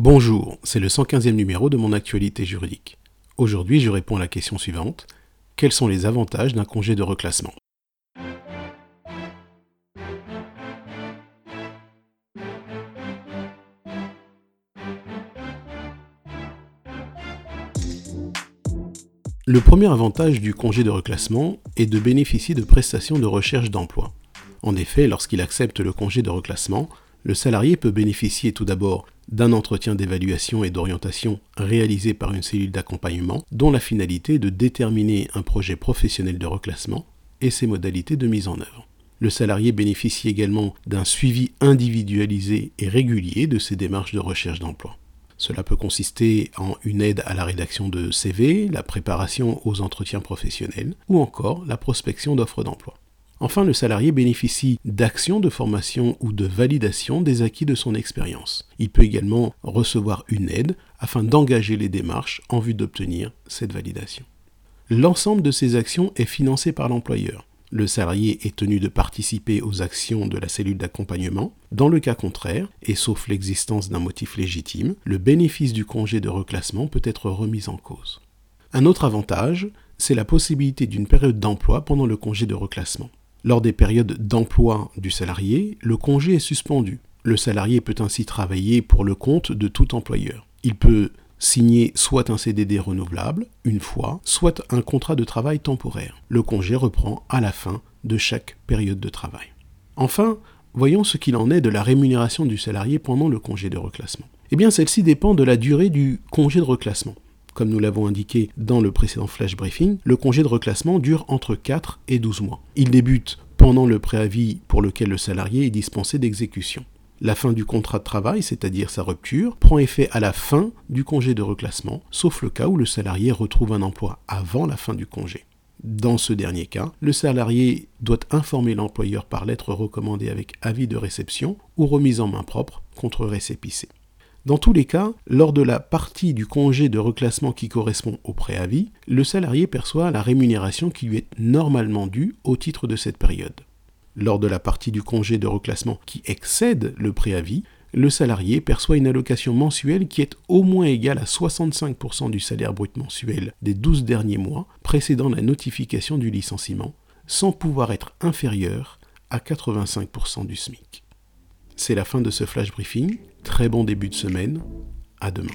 Bonjour, c'est le 115e numéro de mon actualité juridique. Aujourd'hui, je réponds à la question suivante. Quels sont les avantages d'un congé de reclassement? Le premier avantage du congé de reclassement est de bénéficier de prestations de recherche d'emploi. En effet, lorsqu'il accepte le congé de reclassement, le salarié peut bénéficier tout d'abord d'un entretien d'évaluation et d'orientation réalisé par une cellule d'accompagnement dont la finalité est de déterminer un projet professionnel de reclassement et ses modalités de mise en œuvre. Le salarié bénéficie également d'un suivi individualisé et régulier de ses démarches de recherche d'emploi. Cela peut consister en une aide à la rédaction de CV, la préparation aux entretiens professionnels ou encore la prospection d'offres d'emploi. Enfin, le salarié bénéficie d'actions de formation ou de validation des acquis de son expérience. Il peut également recevoir une aide afin d'engager les démarches en vue d'obtenir cette validation. L'ensemble de ces actions est financé par l'employeur. Le salarié est tenu de participer aux actions de la cellule d'accompagnement. Dans le cas contraire, et sauf l'existence d'un motif légitime, le bénéfice du congé de reclassement peut être remis en cause. Un autre avantage, c'est la possibilité d'une période d'emploi pendant le congé de reclassement. Lors des périodes d'emploi du salarié, le congé est suspendu. Le salarié peut ainsi travailler pour le compte de tout employeur. Il peut signer soit un CDD renouvelable, une fois, soit un contrat de travail temporaire. Le congé reprend à la fin de chaque période de travail. Enfin, voyons ce qu'il en est de la rémunération du salarié pendant le congé de reclassement. Eh bien, celle-ci dépend de la durée du congé de reclassement. Comme nous l'avons indiqué dans le précédent flash briefing, le congé de reclassement dure entre 4 et 12 mois. Il débute pendant le préavis pour lequel le salarié est dispensé d'exécution. La fin du contrat de travail, c'est-à-dire sa rupture, prend effet à la fin du congé de reclassement, sauf le cas où le salarié retrouve un emploi avant la fin du congé. Dans ce dernier cas, le salarié doit informer l'employeur par lettre recommandée avec avis de réception ou remise en main propre contre récépissé. Dans tous les cas, lors de la partie du congé de reclassement qui correspond au préavis, le salarié perçoit la rémunération qui lui est normalement due au titre de cette période. Lors de la partie du congé de reclassement qui excède le préavis, le salarié perçoit une allocation mensuelle qui est au moins égale à 65% du salaire brut mensuel des 12 derniers mois précédant la notification du licenciement, sans pouvoir être inférieur à 85% du SMIC. C'est la fin de ce flash briefing. Très bon début de semaine. À demain.